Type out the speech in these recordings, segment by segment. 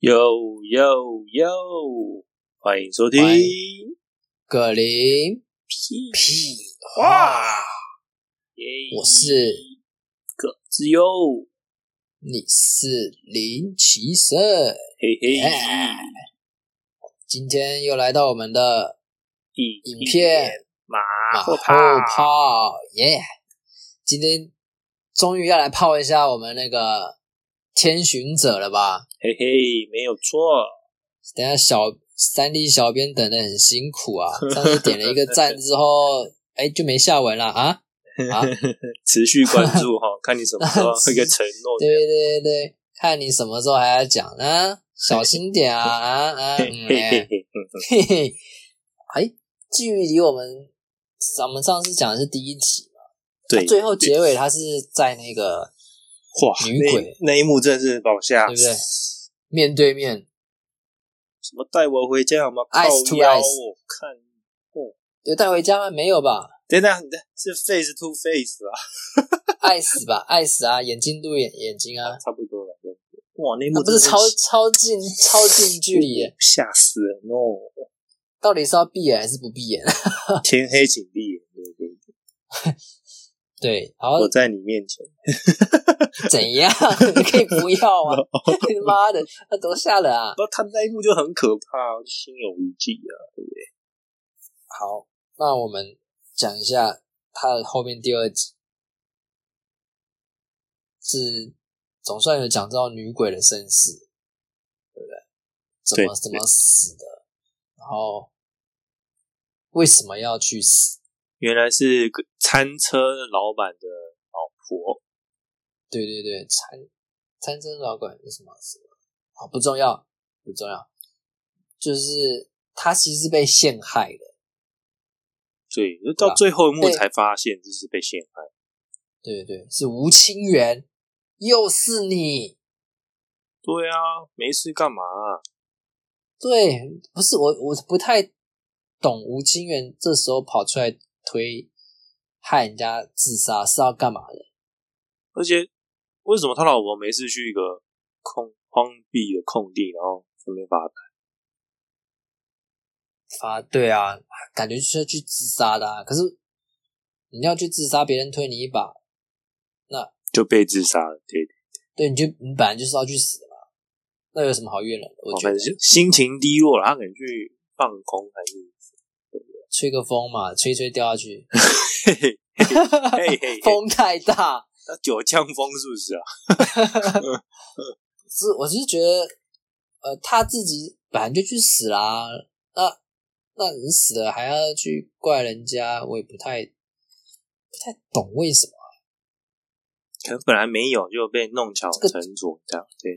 哟哟哟！欢迎收听葛林屁屁话，我是葛之优，你是林奇胜，嘿嘿，今天又来到我们的影影片马后，炮，耶！今天终于要来泡一下我们那个天巡者了吧？嘿嘿，没有错，等下小三 D 小编等的很辛苦啊，上次点了一个赞之后，哎就没下文了啊啊！持续关注哈，看你什么时候会个承诺。对对对，看你什么时候还要讲呢？小心点啊啊啊！嘿嗯嘿嘿哎嘿，嘿嘿，哎，距离我们我们上次讲的是第一集嘛，对，最后结尾他是在那个哇，女鬼那那一幕真的是把我吓对不对？面对面，什么带我回家好吗靠 to 腰 eyes 我看有带回家吗？没有吧？等等，是 face to face 啊，爱死吧，爱死啊！眼睛对眼眼睛啊，差不多了。对哇，那一幕那不是超超近超近距离耶，吓死人哦！到底是要闭眼还是不闭眼？天黑请闭眼，对对对，对，好我在你面前，怎样？你可以不要啊？妈的，那多吓人啊！不，他那一幕就很可怕，就心有余悸啊，对不对？好，那我们讲一下他的后面第二集，是总算有讲到女鬼的身世，对不对？怎么怎么死的，然后为什么要去死？原来是个餐车老板的老婆，对对对，餐餐车老板是什么死的？好，不重要，不重要，就是他其实是被陷害的。对，就对啊到最后一幕才发现这是被陷害。对对对，是吴清源，又是你。对啊，没事干嘛啊、对，不是我，我不太懂吴清源这时候跑出来推害人家自杀是要干嘛的？而且为什么他老婆没事去一个空荒地的空地，然后顺便发呆？发对啊，感觉就是要去自杀的、啊。可是你要去自杀，别人推你一把，那就被自杀了，对对对，你就你本来就是要去死的嘛，那有什么好怨人的？我哦觉得心情低落了，他可能去放空还是吹个风嘛，吹吹掉下去，风太大。那九江风是不是啊？是，我是觉得，呃，他自己本来就去死啦，那那你死了还要去怪人家，我也不太不太懂为什么。可能本来没有，就被弄巧成拙，这样对。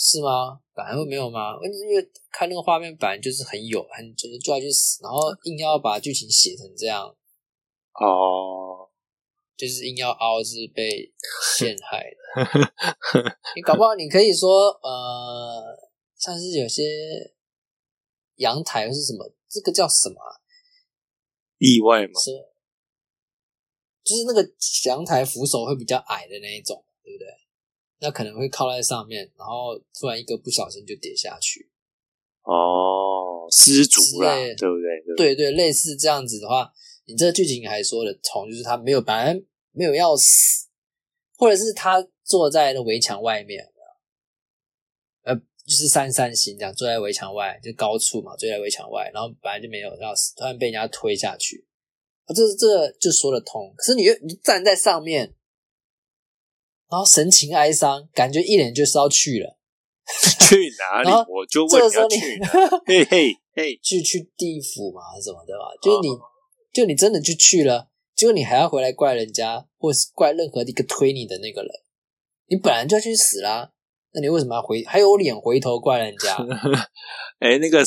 是吗？本来会没有吗？因为看那个画面本来就是很有，很就是就要去死，然后硬要把剧情写成这样，哦，就是硬要凹是被陷害的。你搞不好你可以说，呃，像是有些阳台是什么，这个叫什么啊、意外吗，是，就是那个阳台扶手会比较矮的那一种，对不对？那可能会靠在上面，然后突然一个不小心就跌下去。哦，失足啦，之类的对不对？对对对，类似这样子的话，你这个剧情还说得通，就是他没有本来没有要死，或者是他坐在那围墙外面，呃，就是三三心这样，坐在围墙外，就高处嘛，坐在围墙外，然后本来就没有要死，突然被人家推下去，啊，这这个就说得通。可是你又你站在上面，然后神情哀伤，感觉一脸就是要去了，去哪里？我就问你要去哪？嘿嘿嘿，去去地府嘛什么的嘛，就是你，哦就你真的就去了，结果你还要回来怪人家，或是怪任何一个推你的那个人，你本来就要去死啦，那你为什么要回还有脸回头怪人家？哎，那个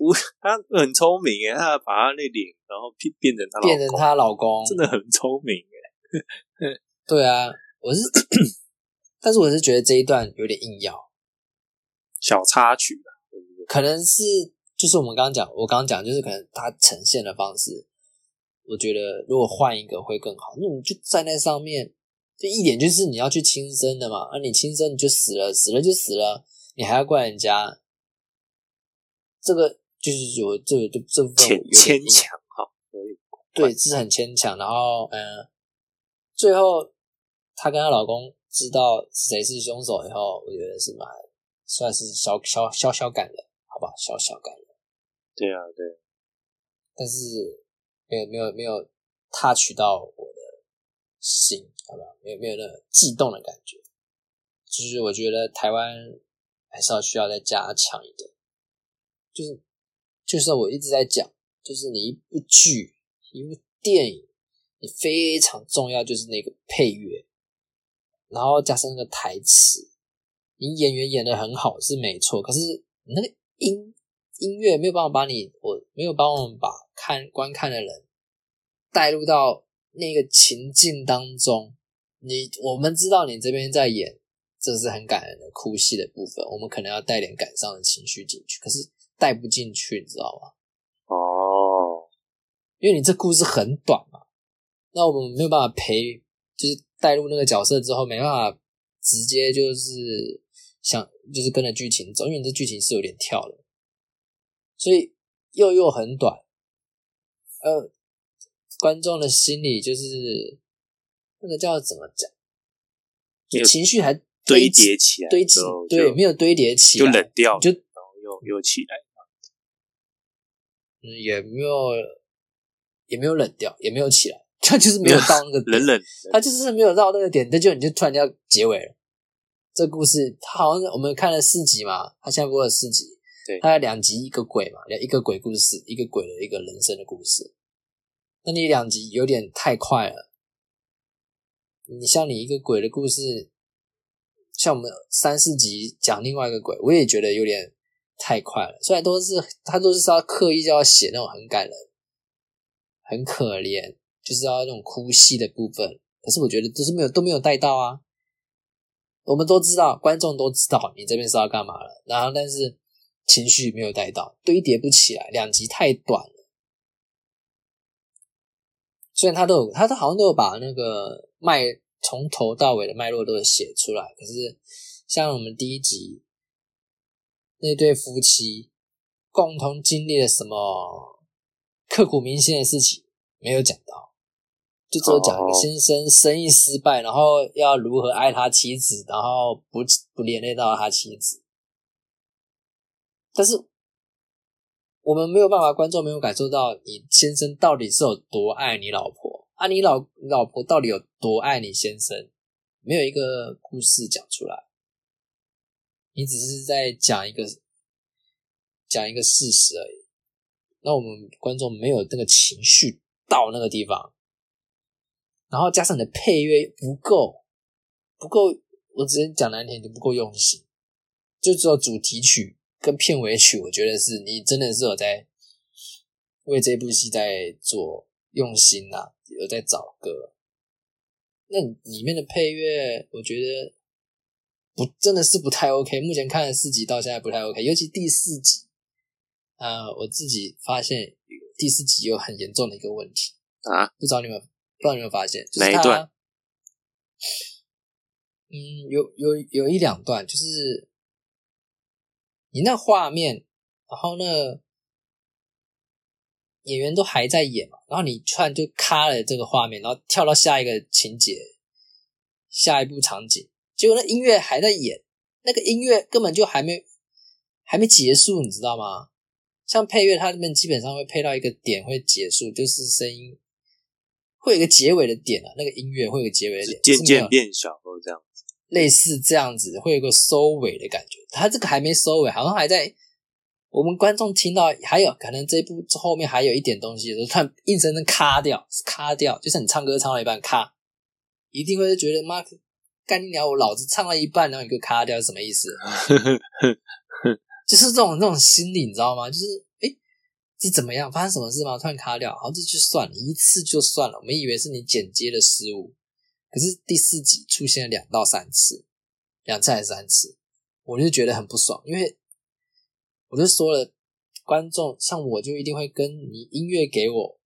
吴他很聪明哎，他把他那脸然后变变成他老公，变成她老公？真的很聪明哎。对啊，我是，但是我是觉得这一段有点硬要，小插曲啊，对不对？可能是就是我们刚刚讲，我刚刚讲就是可能它呈现的方式，我觉得如果换一个会更好。那你就站在上面，就一点就是你要去轻生的嘛，啊，你轻生你就死了，死了就死了，你还要怪人家，这个就是有这个这部分牵强哈，对，是很牵强。然后，嗯、最后她跟她老公知道谁是凶手以后，我觉得是蛮算是小小小小感人，好不好？小小感人，对啊，对，但是没有没有没有 touch 到我的心，好吧？没有没有那个悸动的感觉。就是我觉得台湾还是要需要再加强一点，就是就是我一直在讲，就是你一部剧、一部电影，你非常重要就是那个配乐，然后加上那个台词，你演员演的很好是没错，可是你那个音音乐没有办法把你，我没有帮我们把看观看的人带入到那个情境当中。你我们知道你这边在演，这是很感人的哭戏的部分，我们可能要带点感伤的情绪进去，可是带不进去，你知道吗？哦，因为你这故事很短嘛，那我们没有办法陪，就是带入那个角色之后，没办法直接就是想就是跟着剧情走，因为你这剧情是有点跳的，所以又又很短，呃，观众的心里就是那个叫怎么讲，情绪还堆叠起来堆积，对，没有堆叠起来就，冷掉，就然后又又起来，嗯，也没有，也没有冷掉，也没有起来，他就是没有到那个点冷冷他就是没有到那个点，那就你就突然要结尾了。这故事他好像我们看了四集嘛，他现在播了四集，对他有两集一个鬼嘛，两一个鬼故事，一个鬼的一个人生的故事。那你两集有点太快了，你像你一个鬼的故事，像我们三四集讲另外一个鬼，我也觉得有点太快了。虽然都是他都是要刻意就要写那种很感人、很可怜，就是要那种哭戏的部分，可是我觉得都是没有都没有带到啊。我们都知道，观众都知道你这边是要干嘛了，然后但是情绪没有带到，堆叠不起来，两集太短了。虽然他都有，他都好像都有把那个脉从头到尾的脉络都有写出来，可是像我们第一集那对夫妻共同经历了什么刻骨铭心的事情，没有讲到。就只有讲一个先生生意失败，然后要如何爱他妻子，然后不不连累到他妻子。但是我们没有办法，观众没有感受到你先生到底是有多爱你老婆啊，你老你老婆到底有多爱你先生，没有一个故事讲出来，你只是在讲一个讲一个事实而已。那我们观众没有那个情绪到那个地方。然后加上你的配乐不够，不够，我直接讲难听，就不够用心。就只有主题曲跟片尾曲，我觉得是你真的是有在为这部戏在做用心呐、啊，有在找歌。那里面的配乐，我觉得不真的是不太 OK。目前看了四集到现在不太 OK，尤其第四集，啊、呃，我自己发现第四集有很严重的一个问题啊，不知道你们。不知道你有没有发现，就是哪一段？嗯，有有有一两段，就是你那画面，然后呢，演员都还在演嘛，然后你突然就卡了这个画面，然后跳到下一个情节，下一部场景，结果那音乐还在演，那个音乐根本就还没还没结束，你知道吗？像配乐，它们基本上会配到一个点会结束，就是声音。会有一个结尾的点啊，那个音乐会有个结尾的点，渐渐变小或者这样子，类似这样子，会有个收尾的感觉。他这个还没收尾，好像还在我们观众听到，还有可能这一部后面还有一点东西的时候，突然硬生生卡掉，卡掉，就像你唱歌唱到一半卡，一定会觉得妈干你娘！我老子唱到一半，然后你给我卡掉是什么意思？就是这种这种心理，你知道吗？就是诶是怎么样？发生什么事吗？突然卡掉，好，这就算了，一次就算了。我们以为是你剪接的失误，可是第四集出现了两到三次，两次还是三次，我就觉得很不爽，因为我就说了，观众像我就一定会跟你音乐给我，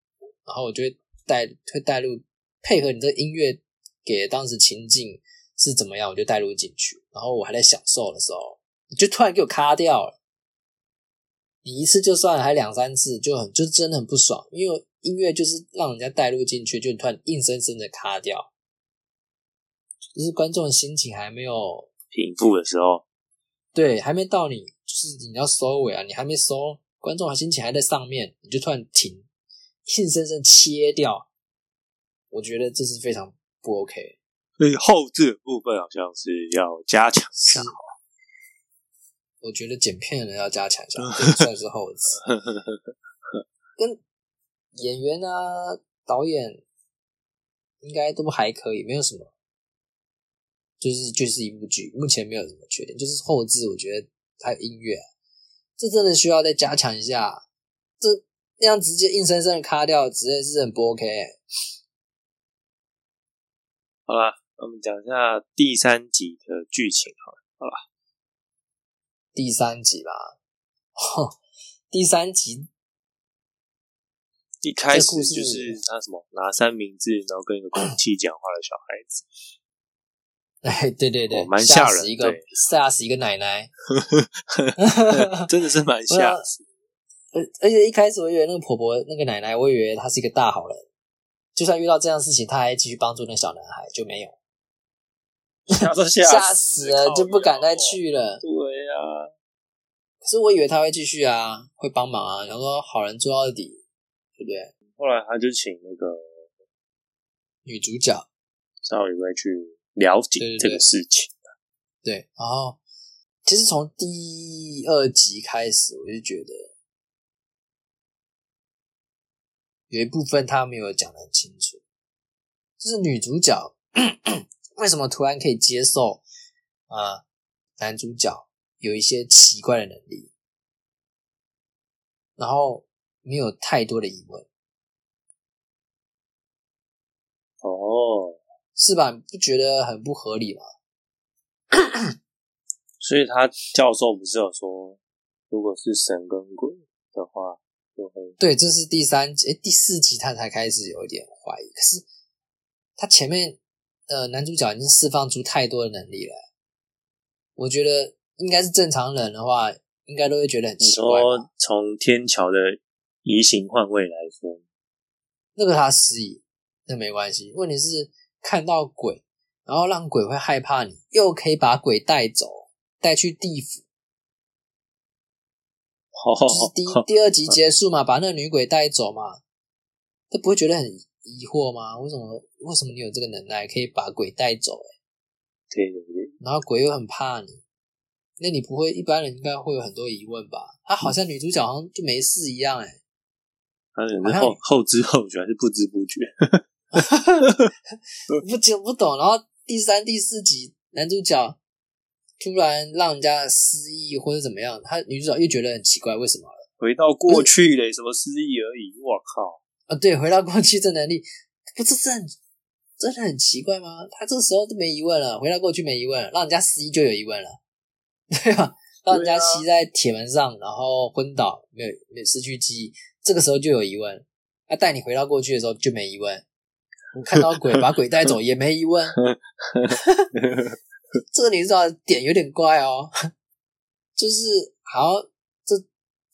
然后我就会带会带入配合你这音乐给当时情境是怎么样，我就带入进去，然后我还在享受的时候，你就突然给我卡掉了。你一次就算了，还两三次就很就真的很不爽，因为音乐就是让人家带入进去，就突然硬生生的卡掉，就是观众的心情还没有平复的时候，对，还没到你就是你要收尾啊，你还没收，观众的心情还在上面，你就突然停，硬生生切掉，我觉得这是非常不 OK。所以后置的部分好像是要加强一下。我觉得剪片的人要加强一下，这算是后置。跟演员啊、导演应该都还可以，没有什么，就是就是一部剧，目前没有什么缺点，就是后置，我觉得还有音乐，这真的需要再加强一下。这那样直接硬生生的卡掉，直接是很不 OK。好了，我们讲一下第三集的剧情，好了，好了。第三集吧，第三集一开始就是他什么拿三明治，然后跟一个空气讲话的小孩子。哎，对对对，蛮吓人，一个吓死一个奶奶，真的是蛮吓 死。而而且一开始我以为那个婆婆那个奶奶，我以为她是一个大好人，就算遇到这样事情，她还继续帮助那小男孩，就没有。吓 死了，就不敢再去了。对呀，可是我以为他会继续啊，会帮忙啊，想说好人做到底，对不对？后来他就请那个女主角稍微去了解这个事情。对，然后其实从第二集开始，我就觉得有一部分他没有讲的很清楚，就是女主角。为什么突然可以接受啊？男主角有一些奇怪的能力，然后没有太多的疑问。哦，是吧？不觉得很不合理吗？所以他教授不是有说，如果是神跟鬼的话，就会对，这是第三集，第四集他才开始有一点怀疑。可是他前面。呃，男主角已经释放出太多的能力了，我觉得应该是正常人的话，应该都会觉得很奇怪。说从天桥的移形换位来说，那个他失忆，那没关系。问题是看到鬼，然后让鬼会害怕你，又可以把鬼带走，带去地府。就是第第二集结束嘛，把那个女鬼带走嘛，他不会觉得很。疑惑吗？为什么？为什么你有这个能耐，可以把鬼带走？哎，对对对。然后鬼又很怕你，那你不会一般人应该会有很多疑问吧？他好像女主角好像就没事一样，哎。他是后后知后觉还是不知不觉？不就不懂。然后第三、第四集男主角突然让人家失忆或者怎么样，他女主角又觉得很奇怪，为什么？回到过去嘞，什么失忆而已？我靠！啊，对，回到过去这能力，不是真真的很奇怪吗？他这个时候都没疑问了，回到过去没疑问了，让人家失忆就有疑问了，对吧？让人家骑在铁门上，然后昏倒，没有没有失去记忆，这个时候就有疑问。他带你回到过去的时候就没疑问，看到鬼把鬼带走也没疑问。这个你知道点有点怪哦，就是好，这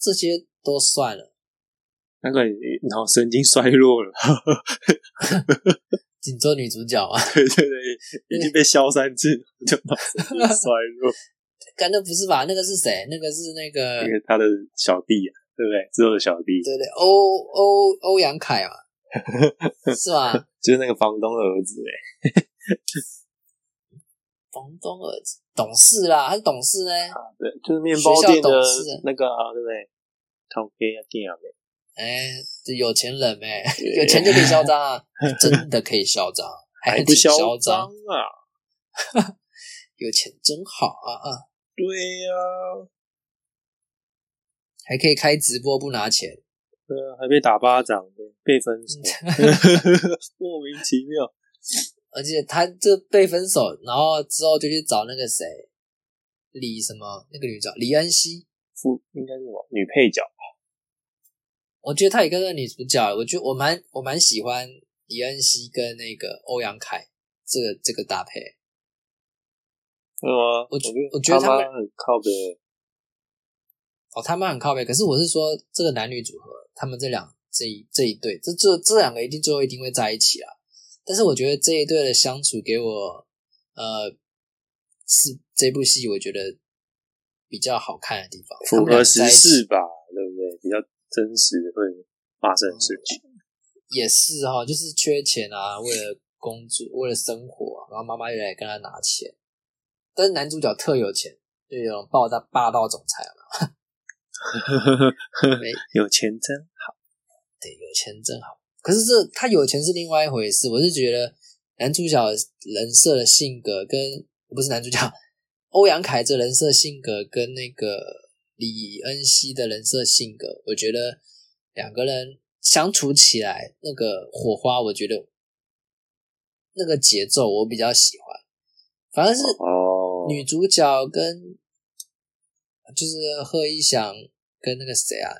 这些都算了。那个脑神经衰弱了，紧做女主角啊？对对对，已经被消三次，就脑神经衰弱。干那不是吧？那个是谁？那个是那个他的小弟，啊对不对？之后的小弟，对对，欧欧欧阳凯嘛，是吧？就是那个房东的儿子哎，房东儿子懂事啦，还是懂事呢？对，就是面包店的那个，对不对？他给啊给啊没？哎，这有钱人呗，有钱就可以嚣张啊！真的可以嚣张，还不嚣张啊！有钱真好啊啊！对呀，还可以开直播不拿钱，对啊，还被打巴掌，被分手，莫名其妙。而且他这被分手，然后之后就去找那个谁，李什么那个女角李恩熙，副应该是什么女配角。我觉得他也跟那个女主角，我觉得我蛮我蛮喜欢李恩熙跟那个欧阳凯这个这个搭配。为什么？我我觉得他们很靠北。哦，他们很靠背，可是我是说这个男女组合，他们这两这一这一对，这这这两个一定最后一定会在一起啊。但是我觉得这一对的相处给我，呃，是这部戏我觉得比较好看的地方，符合时个在一起事吧，对不对？比较真实会发生的事情。也是哈、就是缺钱啊，为了工作，为了生活、啊，然后妈妈又来跟他拿钱，但是男主角特有钱，就有种霸道霸道总裁嘛，有钱真好对，有钱真好。可是这他有钱是另外一回事，我是觉得男主角人设的性格跟不是男主角欧阳凯这人设性格跟那个李恩熙的人设性格，我觉得两个人相处起来那个火花，我觉得那个节奏我比较喜欢。反正是哦，女主角跟就是贺一翔跟那个谁啊，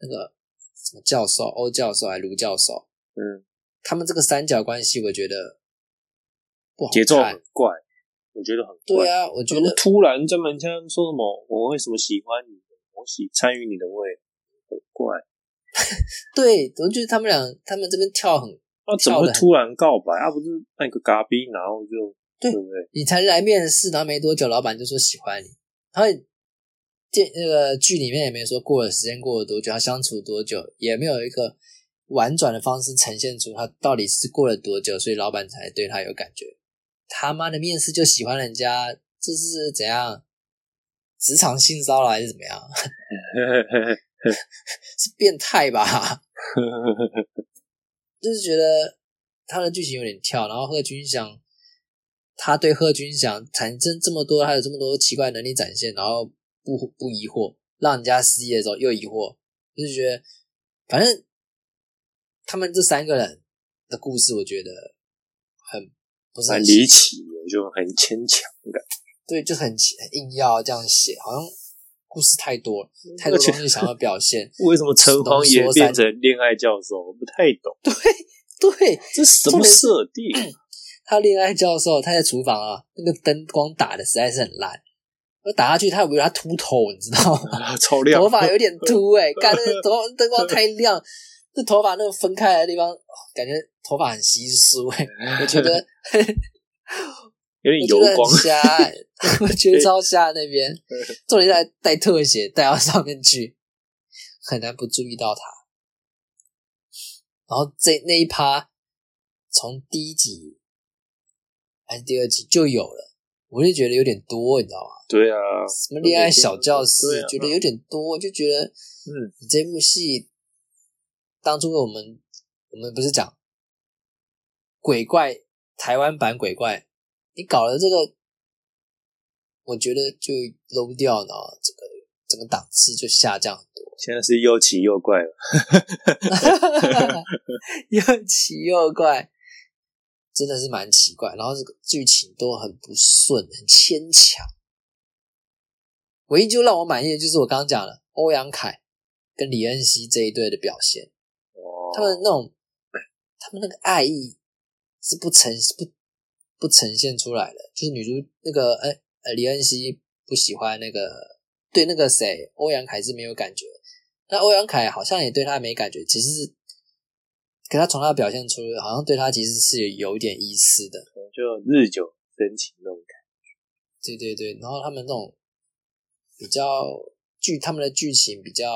那个什么教授欧教授还是卢教授，嗯，他们这个三角关系，我觉得不好节奏很怪，我觉得很怪。对啊，我觉得突然专门这样说什么？我为什么喜欢你？我喜参与你的味，很怪。对，我觉得他们俩他们这边跳很，那怎么会突然告白？啊，不是那个嘎逼，然后就对对不对？你才来面试，然后没多久，老板就说喜欢你，然后电那个剧里面也没说过了时间过了多久，他相处多久，也没有一个婉转的方式呈现出他到底是过了多久，所以老板才对他有感觉。他妈的面试就喜欢人家，这是怎样？职场性骚扰还是怎么样？是变态吧？就是觉得他的剧情有点跳，然后贺军翔，他对贺军翔产生这么多，他有这么多奇怪能力展现，然后不不疑惑，让人家失业的时候又疑惑，就是觉得反正他们这三个人的故事，我觉得很不是很离奇的，就很牵强的感。对，就很很硬要这样写，好像故事太多了，太多东西想要表现。为什么陈黄也变成恋爱教授？我不太懂，对对，这什么设定？他恋爱教授，他在厨房啊，那个灯光打的实在是很烂，我打下去，他以为他秃头，你知道吗？超亮，头发有点秃哎、欸，看那个头灯光太亮，这头发那个分开的地方，哦感觉头发很稀疏哎、我觉得有点油光。瞎、欸，我觉得超瞎那边，重点是还带特写带到上面去，很难不注意到他。然后这那一趴从第一集还是第二集就有了，我就觉得有点多，你知道吗？对啊，什么恋爱小教室对，啊觉得有点多，就觉得嗯，你这部戏当初我们我们不是讲鬼怪台湾版鬼怪，你搞了这个，我觉得就 low 掉了，这个整个档次就下降很多。现在是又奇又怪了。又奇又怪，真的是蛮奇怪。然后这个剧情都很不顺，很牵强。唯一就让我满意的就是我刚刚讲的欧阳凯跟李恩熙这一对的表现，哦，他们那种他们那个爱意是不呈不不呈现出来的。就是女主那个呃呃李恩熙不喜欢那个对那个谁欧阳凯是没有感觉，那欧阳凯好像也对他没感觉，其实是，可他从他表现出好像对他其实是有有点意思的。就日久生情那种感觉对对对，然后他们那种比较剧，他们的剧情比较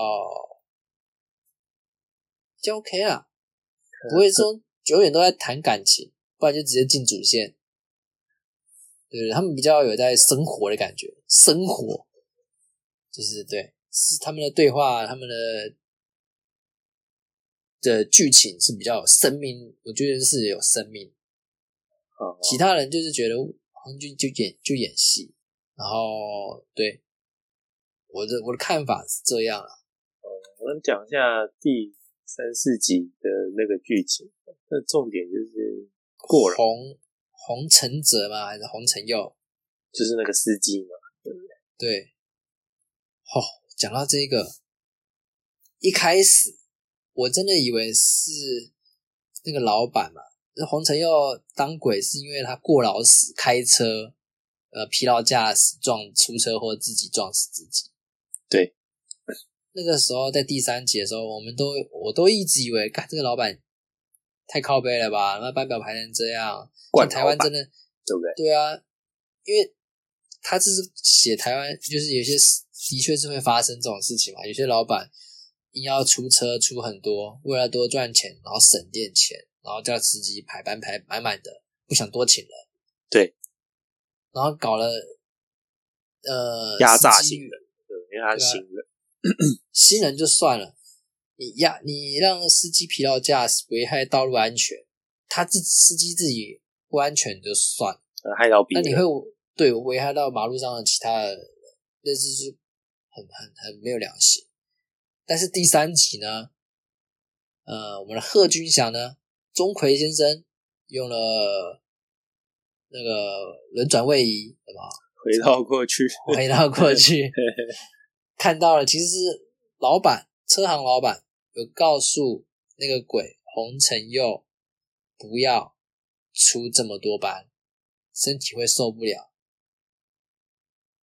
比较 OK 啊，不会说永远都在谈感情，不然就直接进主线。对对，他们比较有在生活的感觉，生活就是对，是他们的对话，他们的的剧情是比较有生命，我觉得是有生命。觉。哦其他人就是觉得好像就就演就演戏，然后对我的我的看法是这样啊。我们讲一下第三四集的那个剧情，那重点就是过了，洪洪承泽吗，还是洪承佑？就是那个司机嘛，对，哦，讲到这个，一开始我真的以为是那个老板嘛，那洪承佑当鬼是因为他过劳死开车呃疲劳驾驶撞出车祸，自己撞死自己。对，那个时候在第三集的时候，我们都我都一直以为，看这个老板太靠背了吧？那班表排成这样，惯台湾真的对不对？对啊，因为他这是写台湾，就是有些的确是会发生这种事情嘛。有些老板硬要出车出很多，为了多赚钱，然后省点钱，然后叫司机排班排满满的，不想多请人。对，然后搞了呃压榨新人，对，因为他是新人，新人就算了，你压你让司机疲劳驾驶危害道路安全，他自司机自己不安全就算害到别人。那你会对危害到马路上的其他的人，那就是很很很没有良心。但是第三集呢，呃，我们的贺军翔呢，钟馗先生用了那个轮转位移，什么回到过去，回到过去，看到了，其实是老板车行老板有告诉那个鬼洪承佑不要出这么多班，身体会受不了，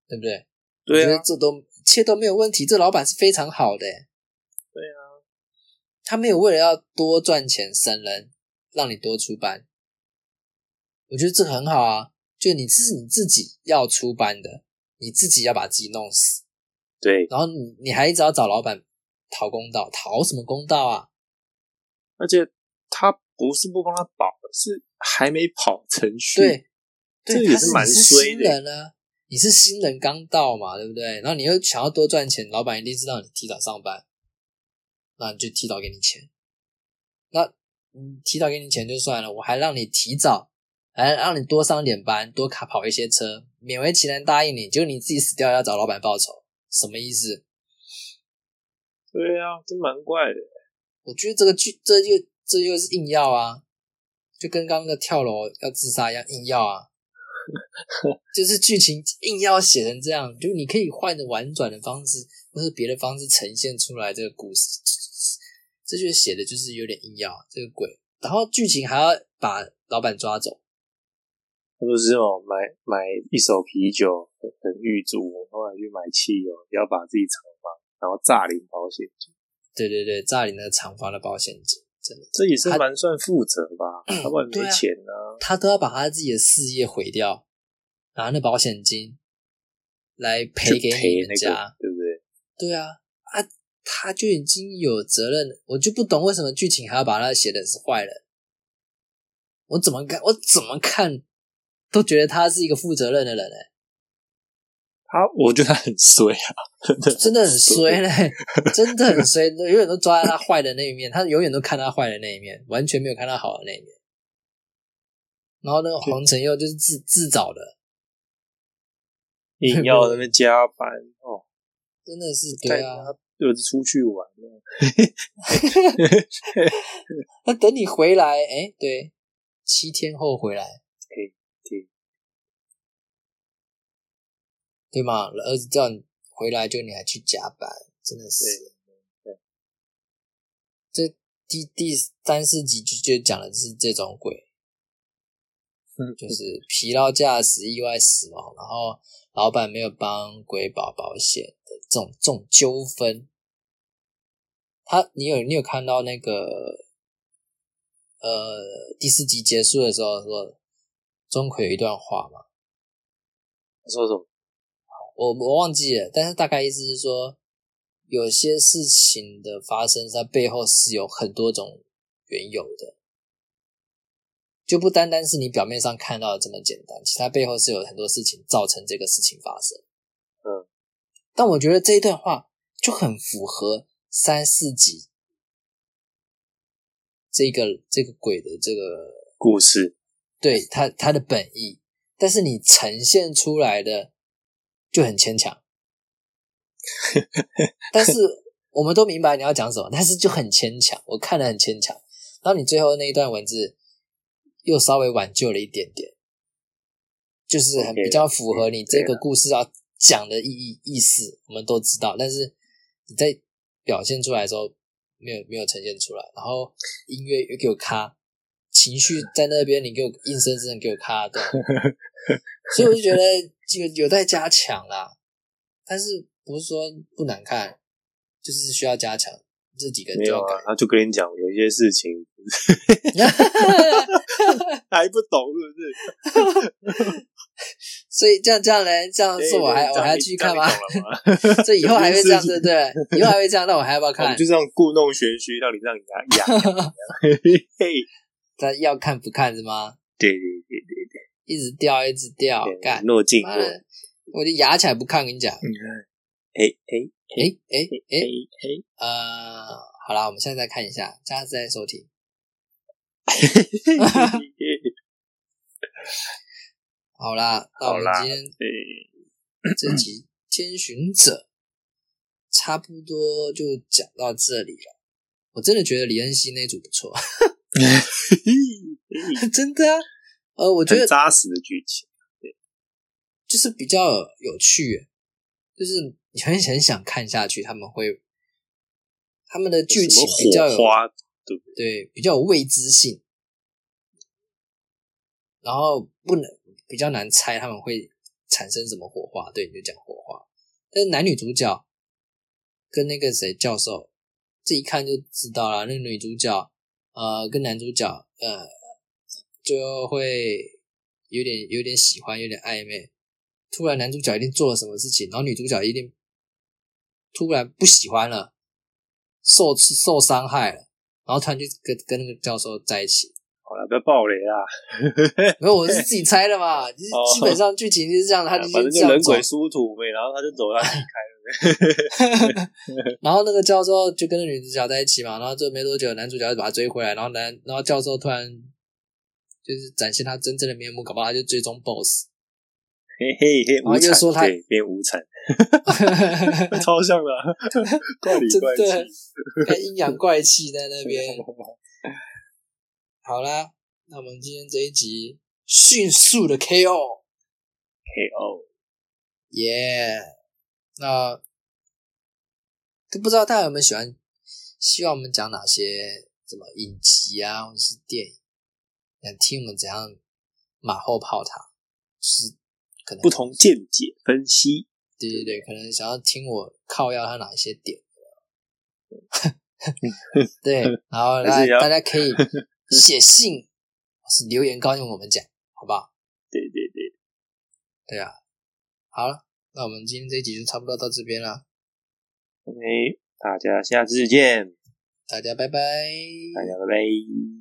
对不对？对啊这都一切都没有问题，这老板是非常好的。他没有为了要多赚钱省人，让你多出班，我觉得这个很好啊。就你这是你自己要出班的，你自己要把自己弄死。对，然后你你还一直要找老板讨公道，讨什么公道啊？而且他不是不帮他保，是还没跑程序。对，对，这个也是蛮你是新衰的人啊，你是新人刚到嘛，对不对？然后你又想要多赚钱，老板一定知道你提早上班，那你就提早给你钱。那嗯，提早给你钱就算了，我还让你提早，还让你多上点班，多卡跑一些车，勉为其难答应你，就你自己死掉要找老板报仇，什么意思？对啊，真蛮怪的。我觉得这个剧这就这就是硬要啊，就跟刚刚的跳楼要自杀一样硬要啊，就是剧情硬要写成这样，就你可以换着婉转的方式或是别的方式呈现出来这个故事，这就是写的就是有点硬要啊这个鬼，然后剧情还要把老板抓走，他不是哦，买买一手啤酒很很狱卒，后来去买汽油，要把自己藏房，然后诈领保险金，对对对，诈领那个厂房的保险金，真的，这也是他蛮算负责吧？他不然没钱啊。他都要把他自己的事业毁掉，拿那保险金来赔给你们家。个，对不对？对啊，啊，他就已经有责任了，我就不懂为什么剧情还要把他写的是坏人。我怎么看，我怎么看都觉得他是一个负责任的人哎、他我觉得他很衰啊，真的很衰嘞，真的很衰，永远都抓在他坏的那一面，他永远都看他坏的那一面，完全没有看他好的那一面。然后那个黄承佑就是自自找的，硬要在那边加班哦，真的是带对啊。他儿子出去玩呢。那等你回来，哎，对，七天后回来，可以对对吗？儿子叫你回来，就你还去加班，真的是。对这第第三四集就就讲的是这种鬼，嗯就是疲劳驾驶、意外死亡，然后老板没有帮鬼保保险的这种这种纠纷。他，你有你有看到那个呃第四集结束的时候说钟馗有一段话吗？说什么？我我忘记了，但是大概意思是说，有些事情的发生，它背后是有很多种缘由的，就不单单是你表面上看到的这么简单，其他背后是有很多事情造成这个事情发生。嗯，但我觉得这一段话就很符合三四集这个这个鬼的这个故事对他他的本意，但是你呈现出来的就很牵强。但是我们都明白你要讲什么，但是就很牵强，我看得很牵强。然后你最后那一段文字又稍微挽救了一点点，就是很比较符合你这个故事要讲的意义意思，我们都知道。但是你在表现出来的时候，没有没有呈现出来，然后音乐又给我卡，情绪在那边，你给我硬生生的给我卡断，所以我就觉得有有待加强啦。但是不是说不难看，就是需要加强这几个没有啊就跟你讲有一些事情 还不懂是不是？所以这样这样嘞，这样是我还我还要继续看吗？这以后还会这样，对不对？以后还会这样，那我还要不要看？就这样故弄玄虚，让你让你痒痒。他要看不看是。吗？对对对对对一直掉，一直掉，对，干，诺进我就牙起来不看，跟你讲。哎哎哎哎哎诶，哎呃，好啦，我们现在再看一下，下次再收听。哎！好啦，那我们今天对，这集 《天巡者》差不多就讲到这里了。我真的觉得李恩熙那组不错，真的啊。呃，我觉得扎实的剧情。对就是比较有趣，就是你很很想看下去，他们会他们的剧情比较有？对比较有未知性，然后不能比较难猜他们会产生什么火花。对，你就讲火花，但是男女主角跟那个谁教授，这一看就知道了。那个女主角呃跟男主角呃就会有点有点喜欢，有点暧昧。突然男主角一定做了什么事情，然后女主角一定突然不喜欢了，受受伤害了，然后突然就跟跟那个教授在一起。好了，不要爆雷啦。没有，我是自己猜的嘛，就是哦基本上剧情就是这样，他就反正人鬼。殊途呗，然后他就走他离开了。然后那个教授就跟那女主角在一起嘛，然后就没多久，男主角就把他追回来，然后男，然后教授突然就是展现他真正的面目，搞不好他就追踪 BOSS。嘿嘿嘿，然后无产又说他对变无产，超像的啊，怪里怪气。跟阴阳怪气在那边。好啦，那我们今天这一集迅速的 KO，KO，，耶、那都不知道大家有没有喜欢，希望我们讲哪些什么影集啊，或者是电影，想听我们怎样马后炮它，是可能不同见解分析。对对对，可能想要听我靠要他哪一些点。对，然后大还是要家大家可以写信，或是留言告诉我们讲，好不好？对对对，对啊，好了，那我们今天这一集就差不多到这边了，OK，大家下次见，大家拜拜。大家拜拜。